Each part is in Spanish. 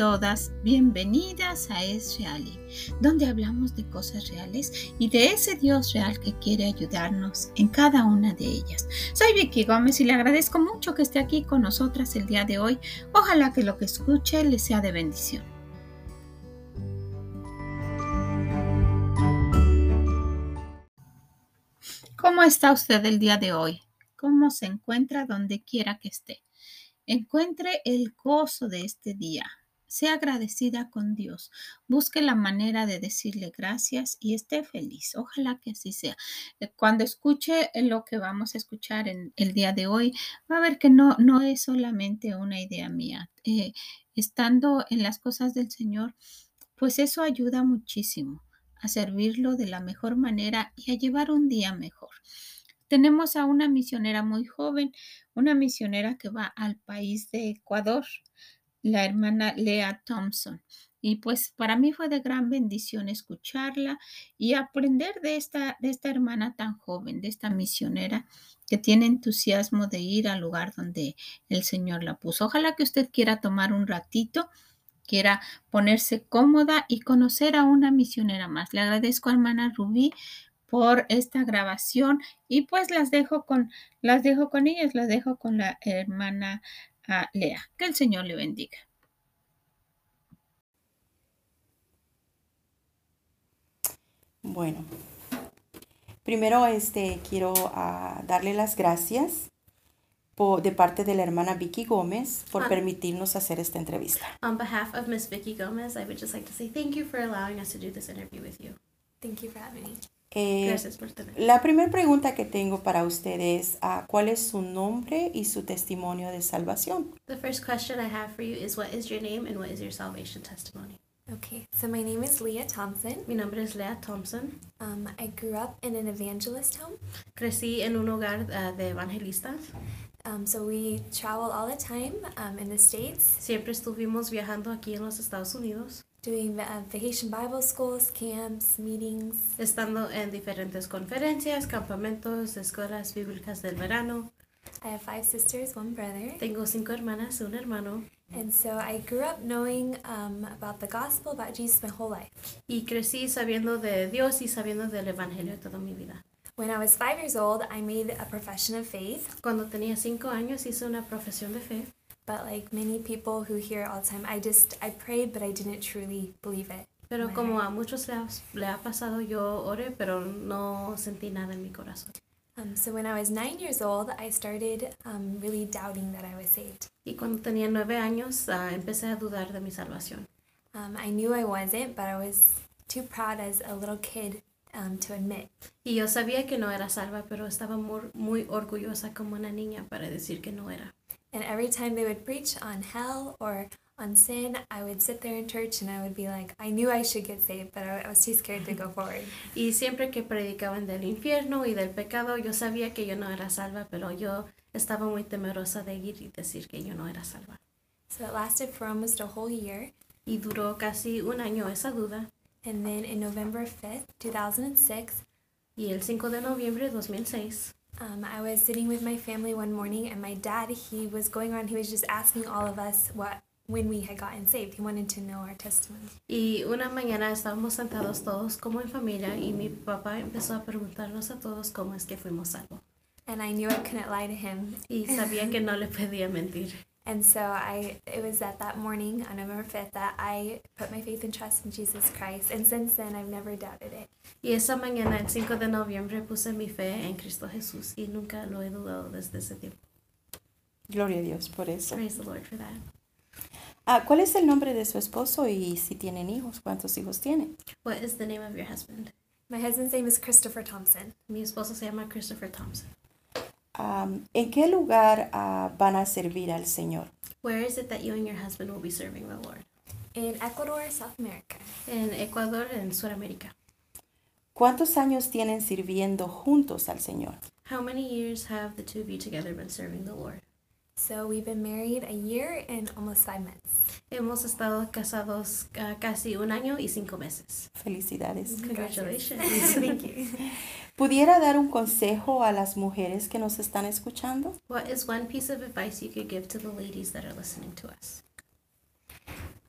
todas bienvenidas a Es Reali, donde hablamos de cosas reales y de ese Dios real que quiere ayudarnos en cada una de ellas. Soy Vicky Gómez y le agradezco mucho que esté aquí con nosotras el día de hoy. Ojalá que lo que escuche le sea de bendición. ¿Cómo está usted el día de hoy? ¿Cómo se encuentra donde quiera que esté? Encuentre el gozo de este día. Sea agradecida con Dios. Busque la manera de decirle gracias y esté feliz. Ojalá que así sea. Eh, cuando escuche lo que vamos a escuchar en el día de hoy, va a ver que no, no es solamente una idea mía. Eh, estando en las cosas del Señor, pues eso ayuda muchísimo a servirlo de la mejor manera y a llevar un día mejor. Tenemos a una misionera muy joven, una misionera que va al país de Ecuador, la hermana Lea Thompson. Y pues para mí fue de gran bendición escucharla y aprender de esta, de esta hermana tan joven, de esta misionera que tiene entusiasmo de ir al lugar donde el Señor la puso. Ojalá que usted quiera tomar un ratito, quiera ponerse cómoda y conocer a una misionera más. Le agradezco a hermana Rubí por esta grabación y pues las dejo con las dejo con ellas, las dejo con la hermana uh, Lea. Que el Señor le bendiga. Bueno, primero este quiero uh, darle las gracias por, de parte de la hermana Vicky Gómez por um, permitirnos hacer esta entrevista. On behalf of Miss Vicky Gómez, I would just like to say thank you for allowing us to do this interview with you. Thank you for having me. Eh, la primera pregunta que tengo para ustedes es uh, ¿cuál es su nombre y su testimonio de salvación? The first question I have for you is what is your name and what is your salvation testimony? Okay, so my name is Leah Thompson. Mi nombre es Leah Thompson. Um, I grew up in an evangelist home. Crecí en un hogar uh, de evangelistas. Um, so we travel all the time um, in the States. Siempre estuvimos viajando aquí en los Estados Unidos. Doing uh, vacation Bible schools, camps, meetings. Estando en diferentes conferencias, campamentos, escuelas bíblicas del verano. I have five sisters, one brother. Tengo cinco hermanas, un hermano. And so I grew up knowing um, about the gospel, about Jesus my whole life. Y crecí sabiendo de Dios y sabiendo del evangelio toda mi vida. When I was five years old, I made a profession of faith. Cuando tenía cinco años hice una profesión de fe. But like many people who hear all the time, I just I prayed, but I didn't truly believe it. Pero como a muchos le ha, le ha pasado, yo oré, pero no sentí nada en mi corazón. Um, so when I was nine years old, I started um, really doubting that I was saved. Y cuando tenía nueve años, uh, empecé a dudar de mi salvación. Um, I knew I wasn't, but I was too proud as a little kid um, to admit. Y yo sabía que no era salva, pero estaba muy, muy orgullosa como una niña para decir que no era. And every time they would preach on hell or on sin, I would sit there in church and I would be like, I knew I should get saved, but I was too scared to go forward. Y siempre que predicaban del infierno y del pecado, yo sabía que yo no era salva, pero yo estaba muy temerosa de ir y decir que yo no era salva. So it lasted for almost a whole year. Y duró casi un año esa duda. And then in November 5th, 2006, y el 5 de noviembre de 2006, um, I was sitting with my family one morning, and my dad, he was going around, he was just asking all of us what when we had gotten saved. He wanted to know our testimony. Y una mañana estábamos sentados todos como en familia y mi papá empezó a preguntarnos a todos cómo es que fuimos salvos. And I knew I couldn't lie to him. Y sabía que no le podía mentir. And so I it was at that morning on November 5th that I put my faith and trust in Jesus Christ and since then I've never doubted it. Y esa mañana el 5 de noviembre puse mi fe en Cristo Jesús y nunca lo he dudado desde ese tiempo. Gloria a Dios por eso. Praise the Lord for that. Ah, ¿Cuál es el nombre de su esposo y si tienen hijos? ¿Cuántos hijos tiene? What is the name of your husband? My husband's name is Christopher Thompson. Mi esposo se llama Christopher Thompson. Um, ¿En qué lugar uh, van a servir al Señor? Where is it that you and your husband will be serving the Lord? In Ecuador, South America. En Ecuador, en Sudamérica. ¿Cuántos años tienen sirviendo juntos al Señor? How many years have the two of you together been serving the Lord? So we've been married a year and almost five months. Hemos estado casados uh, casi un año y cinco meses. Felicidades. Congratulations. Thank you. ¿Pudiera dar un consejo a las mujeres que nos están escuchando? What is one piece of advice you could give to the ladies that are listening to us?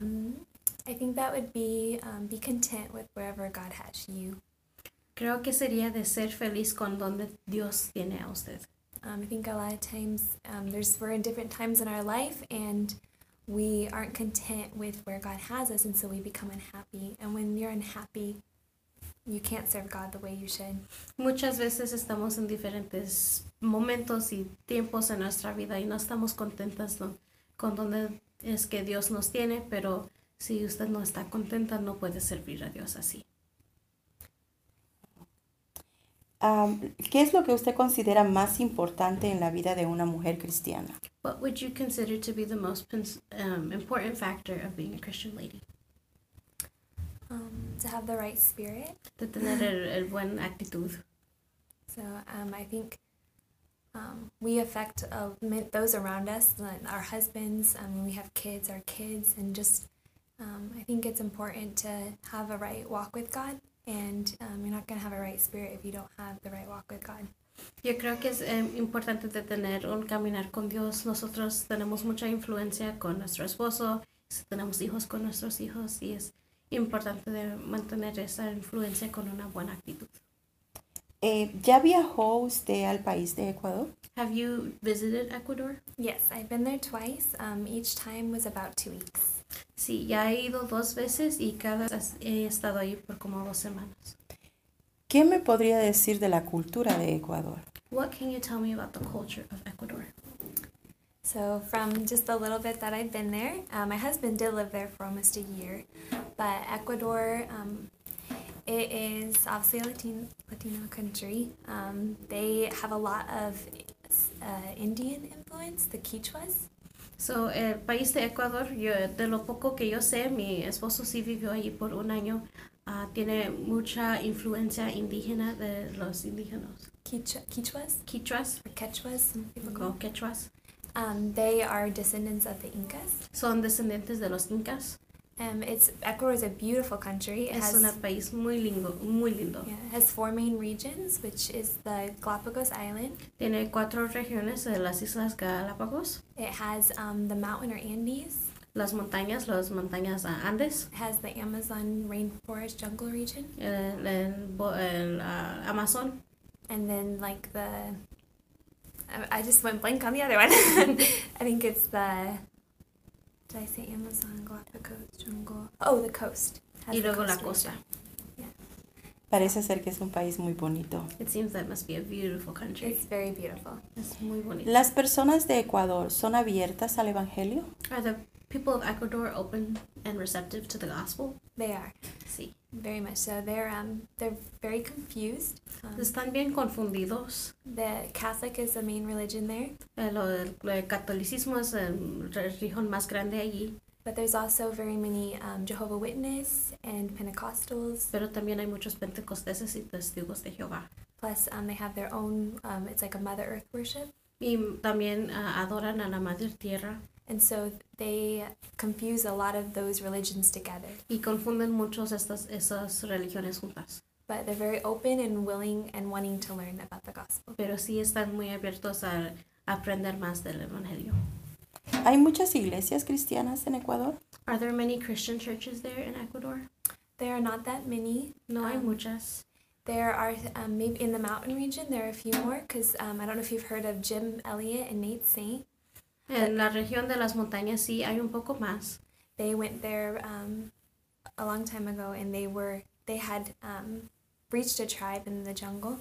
Um, I think that would be um, be content with wherever God has you. Creo que sería de ser feliz con donde Dios tiene a usted. Um, I think a lot of times um, there's we're in different times in our life and we aren't content with where God has us, and so we become unhappy. And when you're unhappy, you can't serve God the way you should. Muchas veces estamos en diferentes momentos y tiempos en nuestra vida y no estamos contentas ¿no? con donde es que Dios nos tiene, pero si usted no está contenta no puede servir a Dios así. Am, ¿Qué es lo que usted considera más importante en la vida de una mujer cristiana? What would you consider to be the most um, important factor of being a Christian lady? Um, to have the right spirit. De tener el, el buen actitud. So um, I think um, we affect uh, those around us, like our husbands. Um, we have kids, our kids, and just um, I think it's important to have a right walk with God. And um, you're not going to have a right spirit if you don't have the right walk with God. Yo creo que es eh, importante de tener un caminar con Dios. Nosotros tenemos mucha influencia con nuestro esposo, si tenemos hijos con nuestros hijos y es importante de mantener esa influencia con una buena actitud. Eh, ¿Ya viajó usted al país de Ecuador? Have you visited Ecuador? Yes, I've been there twice. Um, each time was about two weeks. Sí, ya he ido dos veces y cada vez he estado ahí por como dos semanas. ¿Qué me podría decir de la cultura de Ecuador? What can you tell me about the culture of Ecuador? So, from just a little bit that I've been there, uh, my husband did live there for almost a year. But Ecuador, um, it is obviously a Latino, Latino country. Um, they have a lot of uh, Indian influence, the Quichuas. So, el país de Ecuador, yo, de lo poco que yo sé, mi esposo sí vivió allí por un año. ah, tiene mucha influencia indígena de los indígenas. Quichua, Quichuas Quichuas or Quechuas, some people call. quechuas Um, they are descendants of the Incas. son descendientes de los incas. Um, it's Ecuador is a beautiful country. It Es has, un país muy lindo, muy lindo. yeah, it has four main regions, which is the Galapagos Island. Tiene cuatro regiones de las Islas Galápagos. It has um, the mountain or Andes. Las montañas, las montañas Andes, It has the Amazon rainforest jungle region, el, el, el, ah, Amazon, and then like the. I, I just went blank on the other one. I think it's the. Did I say Amazon, Galapagos, jungle? Oh, the coast. Has y the luego la coast costa. Parece ser que es un país muy bonito. It seems that must be a beautiful country. It's very beautiful. Es muy bonito. ¿Las personas de Ecuador son abiertas al Evangelio? Are the people of Ecuador open and receptive to the gospel? They are Sí. very much so. They're um they're very confused. Um, Están bien confundidos. the Catholic is the main religion there, El, el- el catolicismo es el religión más grande allí, but there's also very many um, Jehovah Witness and Pentecostals. pero también hay muchos pentecosteses y testigos de Jehová. Plus, um, they have their own. Um, it's like a Mother Earth worship, Y también ah, adoran a la Madre Tierra and so they confuse a lot of those religions together. y confunden muchos estas esas religiones juntas. But they're very open and willing and wanting to learn about the gospel. Pero sí están muy abiertos a aprender más del Evangelio. ¿Hay muchas iglesias cristianas en Ecuador? Are there many Christian churches there in Ecuador? There are not that many. No hay Um, muchas. There are um, maybe in the mountain region there are a few more because um, I don't know if you've heard of Jim Elliot and Nate Saint. En la región de las montañas sí hay un poco más. They went there um, a long time ago and they were they had um, reached a tribe in the jungle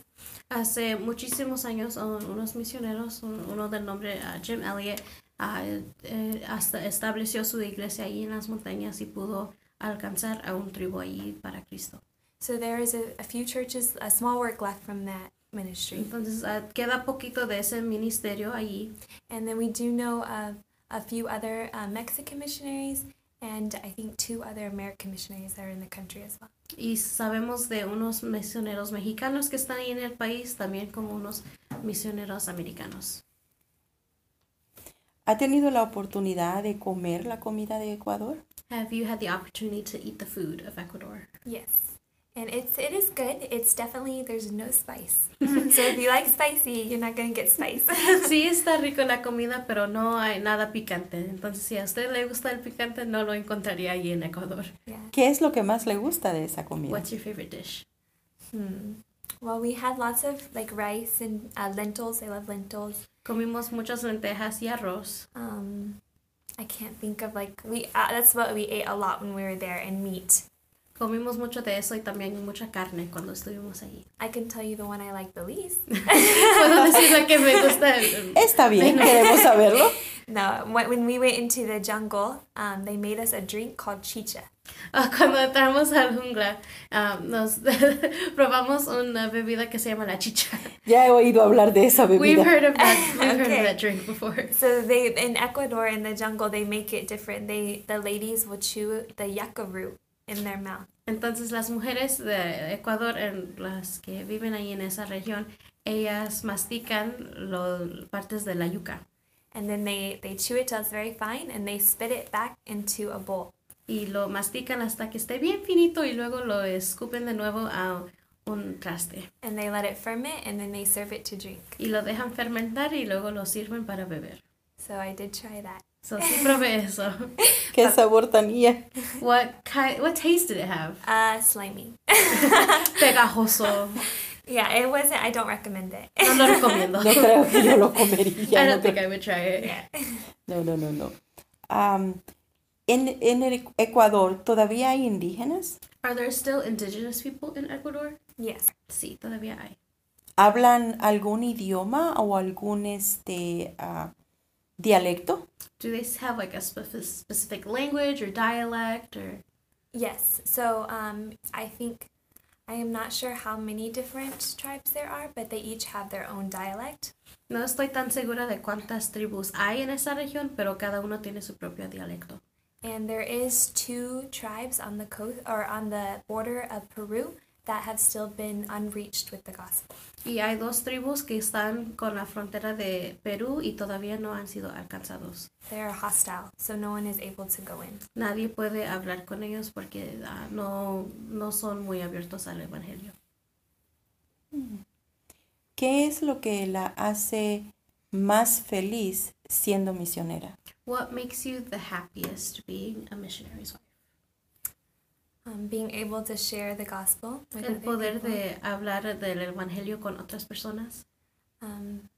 Hace muchísimos años un- unos misioneros, un- uno del nombre ah, Jim Elliot, ah, eh, hasta estableció su iglesia allí en las montañas y pudo alcanzar a un tribu allí para Cristo. So there is a, a few churches, a small work left from that ministry. Entonces ah, queda poquito de ese ministerio allí. And then we do know of a few other uh, Mexican missionaries and I think two other American missionaries that are in the country as well. Y sabemos de unos misioneros mexicanos que están ahí en el país, también como unos misioneros americanos. ¿Ha tenido la oportunidad de comer la comida de Ecuador? Have you had the opportunity to eat the food of Ecuador? Yes. And it's it is good. It's definitely there's no spice. so if you like spicy, you're not gonna get spice. Sí, está rico la comida, pero no hay nada picante. Entonces, si a usted le gusta el picante, no lo encontraría allí en Ecuador. yeah. ¿Qué es lo que más le gusta de esa comida? What's your favorite dish? Hmm. Well, we had lots of like rice and uh, lentils. I love lentils. Comimos muchas lentejas y arroz. Um, I can't think of like we. Uh, that's what we ate a lot when we were there, and meat. Comimos mucho de eso y también mucha carne cuando estuvimos allí. I can tell you the one I like the least. Puedo decir la que me gusta. el- Está bien, queremos saberlo. no, when when we went into the jungle, um, they made us a drink called chicha. Ah, Cuando entramos al jungla, ah, nos probamos una bebida que se llama la chicha. Ya he oído hablar de esa We've bebida. heard of that. We've heard of that drink before. So they in Ecuador in the jungle they make it different. They the ladies will chew the yucca root in their mouth. Entonces las mujeres de Ecuador, en las que viven ahí en esa región, ellas mastican las partes de la yuca And then they, they chew it till it's very fine and they spit it back into a bowl. y lo mastican hasta que esté bien finito y luego lo escupen de nuevo a un traste And they let it ferment and then they serve it to drink. y lo dejan fermentar y luego lo sirven para beber. So I did try that. So sí probé eso. ¿Qué sabor tenía? What kind, what taste did it have? Uh, slimy. Pegajoso. Yeah, it wasn't, I don't recommend it. No lo recomiendo. No creo que yo lo I comería. don't No, think creo- I would try it. yeah. no, no, no. no. Am, en, en el Ecuador, ¿todavía hay indígenas? Are there still indigenous people in Ecuador? Yes. Sí, todavía hay. ¿Hablan algún idioma o algún este ah, dialecto? Do they have like a specific language or dialect or? Yes. So um, I think, I am not sure how many different tribes there are, but they each have their own dialect. No estoy tan segura de cuántas tribus hay en esa región, pero cada uno tiene su propio dialecto. And there is two tribes on the coast or on the border of Peru that have still been unreached with the gospel. Y hay dos tribus que están con la frontera de Perú y todavía no han sido alcanzados. They are hostile, so no one is able to go in. Nadie puede hablar con ellos porque ah, no, no son muy abiertos al Evangelio. ¿Qué es lo que la hace más feliz siendo misionera? What makes you the happiest being a missionary's wife? Um, being able to share the gospel with El poder people. de hablar del Evangelio con otras personas. Um,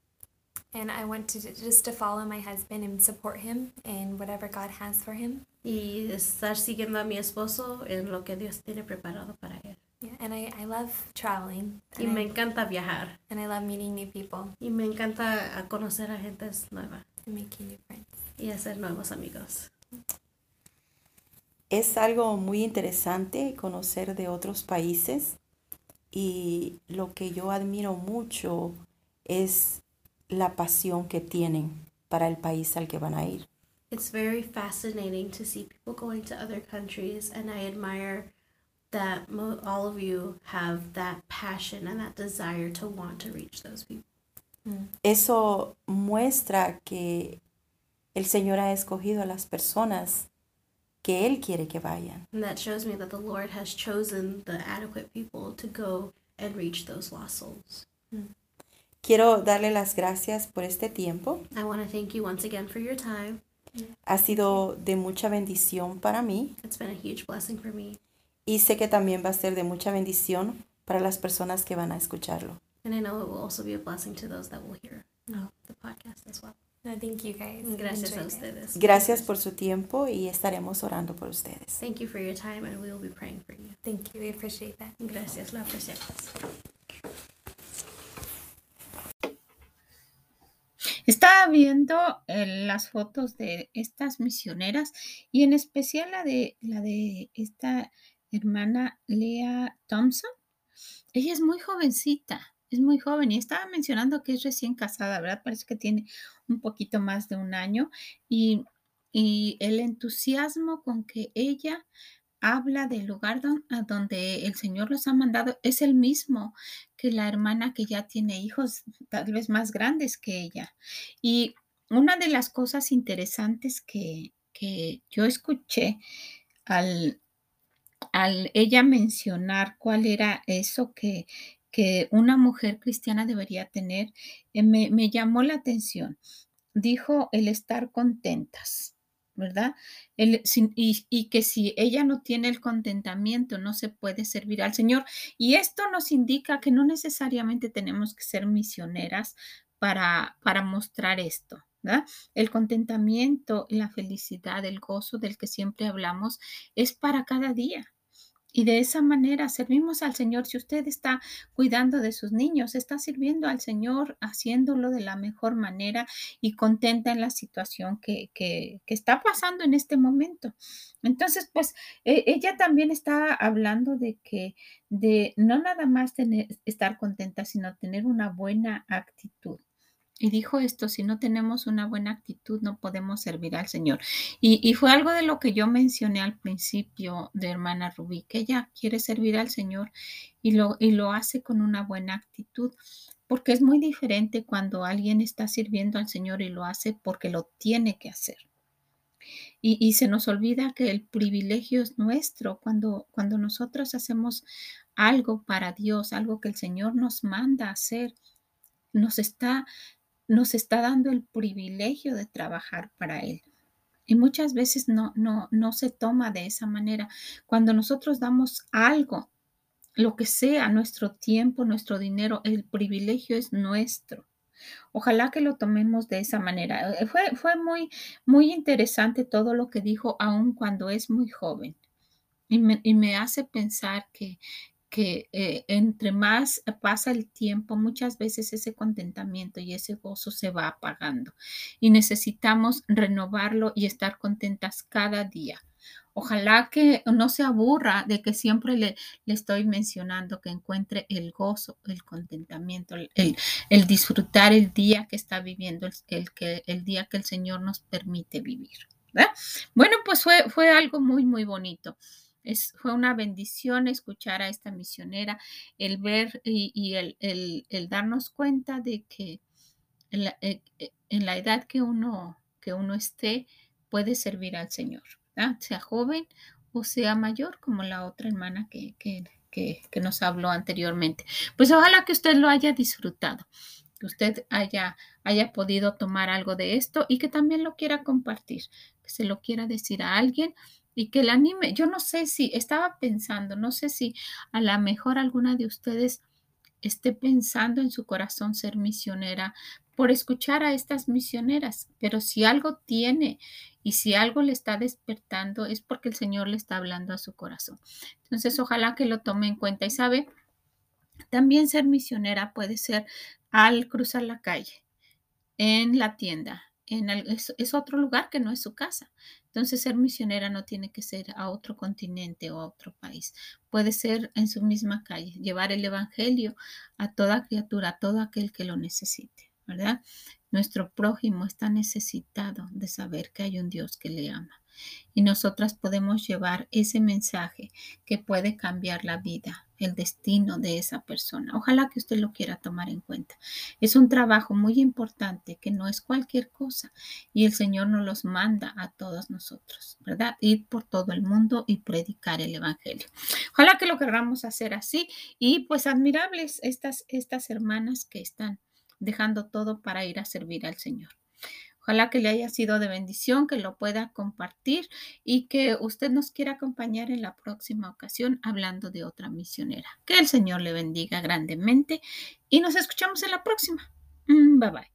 and I want to just to follow my husband and support him in whatever God has for him. y estar siguiendo a mi esposo en lo que Dios tiene preparado para él. Yeah, and I, I love traveling. Y me I, encanta viajar and I love meeting new people y me encanta conocer a gentes nuevas and making new friends. y hacer nuevos amigos. Es algo muy interesante conocer de otros países y lo que yo admiro mucho es la pasión que tienen para el país al que van a ir. It's very fascinating to see people going to other countries and I admire that mo- all of you have that passion and that desire to want to reach those people. Mm. Eso muestra que el Señor ha escogido a las personas que Él quiere que vayan. And that shows me that the Lord has chosen the adequate people to go and reach those lost souls. Quiero darle las gracias por este tiempo. I want to thank you once again for your time. Ha sido de mucha bendición para mí It's been a huge blessing for me. y sé que también va a ser de mucha bendición para las personas que van a escucharlo. And I know it will also be a blessing to those that will hear uh, the podcast as well. No, thank you guys. Gracias a ustedes. Gracias por su tiempo y estaremos orando por ustedes. Thank you for your time and we will be praying for you. Thank you. We appreciate that. Gracias, lo apreciamos. Estaba viendo eh, las fotos de estas misioneras y en especial la de la de esta hermana Lea Thompson. Ella es muy jovencita, es muy joven y estaba mencionando que es recién casada, ¿verdad? Parece que tiene un poquito más de un año y, y el entusiasmo con que ella habla del lugar donde el Señor los ha mandado es el mismo que la hermana que ya tiene hijos tal vez más grandes que ella. Y una de las cosas interesantes que, que yo escuché al, al ella mencionar cuál era eso que, que una mujer cristiana debería tener, eh, me, me llamó la atención. Dijo el estar contentas. ¿verdad? y, que si ella no tiene el contentamiento, no se puede servir al Señor. Y esto nos indica que no necesariamente tenemos que ser misioneras para, para mostrar esto. ¿verdad? El contentamiento, la felicidad, el gozo del que siempre hablamos es para cada día. Y de esa manera servimos al Señor. Si usted está cuidando de sus niños, está sirviendo al Señor, haciéndolo de la mejor manera y contenta en la situación que, que, está pasando en este momento. Entonces, pues e, ella también está hablando de que, de no nada más tener, estar contenta, sino tener una buena actitud. Y dijo esto, si no tenemos una buena actitud, no podemos servir al Señor. Y, fue algo de lo que yo mencioné al principio de hermana Rubí, que ella quiere servir al Señor y lo, y lo hace con una buena actitud, porque es muy diferente cuando alguien está sirviendo al Señor y lo hace porque lo tiene que hacer. Y, y, se nos olvida que el privilegio es nuestro cuando, cuando nosotros hacemos algo para Dios, algo que el Señor nos manda hacer, nos está nos está dando el privilegio de trabajar para Él. Y muchas veces no, no, no se toma de esa manera. Cuando nosotros damos algo, lo que sea, nuestro tiempo, nuestro dinero, el privilegio es nuestro. Ojalá que lo tomemos de esa manera. Eh, fue, fue muy, muy interesante todo lo que dijo, aun cuando es muy joven. Y me, y me hace pensar que, que eh, entre más pasa el tiempo, muchas veces ese contentamiento y ese gozo se va apagando y necesitamos renovarlo y estar contentas cada día. Ojalá que no se aburra de que siempre le, le estoy mencionando que encuentre el gozo, el contentamiento, el, el, disfrutar el día que está viviendo, el, que, el día que el Señor nos permite vivir. Bueno, pues fue, fue algo muy, muy bonito fue una bendición escuchar a esta misionera, el ver y, el, darnos cuenta de que en la, eh, eh, edad que uno, que uno esté, puede servir al Señor, sea joven o sea mayor, como la otra hermana que, que, que, nos habló anteriormente. Pues ojalá que usted lo haya disfrutado, que usted haya, haya podido tomar algo de esto y que también lo quiera compartir, que se lo quiera decir a alguien y que el anime, yo no sé si, estaba pensando, no sé si a lo mejor alguna de ustedes esté pensando en su corazón ser misionera por escuchar a estas misioneras, pero si algo tiene y si algo le está despertando es porque el Señor le está hablando a su corazón. Entonces, ojalá que lo tome en cuenta y sabe, también ser misionera puede ser al cruzar la calle, en la tienda, en es, otro lugar que no es su casa. Entonces, ser misionera no tiene que ser a otro continente o a otro país. Puede ser en su misma calle, llevar el Evangelio a toda criatura, a todo aquel que lo necesite, ¿verdad? Nuestro prójimo está necesitado de saber que hay un Dios que le ama. Y nosotras podemos llevar ese mensaje que puede cambiar la vida, el destino de esa persona. Ojalá que usted lo quiera tomar en cuenta. Es un trabajo muy importante que no es cualquier cosa y el Señor nos los manda a todos nosotros, ¿verdad? Ir por todo el mundo y predicar el Evangelio. Ojalá que lo queramos hacer así y pues admirables estas, estas hermanas que están dejando todo para ir a servir al Señor. Ojalá que le haya sido de bendición, que lo pueda compartir y que usted nos quiera acompañar en la próxima ocasión hablando de otra misionera. Que el Señor le bendiga grandemente y nos escuchamos en la próxima. Mm, bye bye.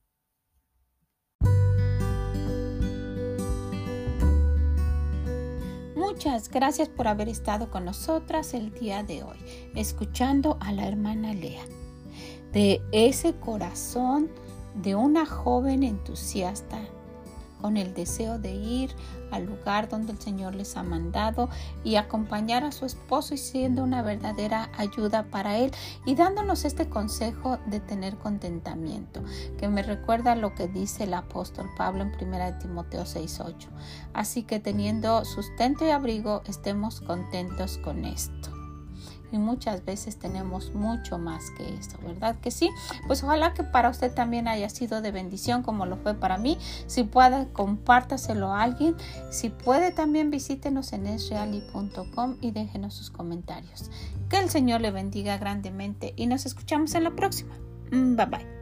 Muchas gracias por haber estado con nosotras el día de hoy, escuchando a la hermana Lea. De ese corazón de una joven entusiasta con el deseo de ir al lugar donde el Señor les ha mandado y acompañar a su esposo y siendo una verdadera ayuda para él y dándonos este consejo de tener contentamiento, que me recuerda lo que dice el apóstol Pablo en 1 Timoteo 6:8. Así que teniendo sustento y abrigo, estemos contentos con esto. Y muchas veces tenemos mucho más que esto, ¿verdad que sí? Pues ojalá que para usted también haya sido de bendición como lo fue para mí. Si puede, compártaselo a alguien. Si puede, también visítenos en esreali.com y déjenos sus comentarios. Que el Señor le bendiga grandemente y nos escuchamos en la próxima. Mm, bye bye.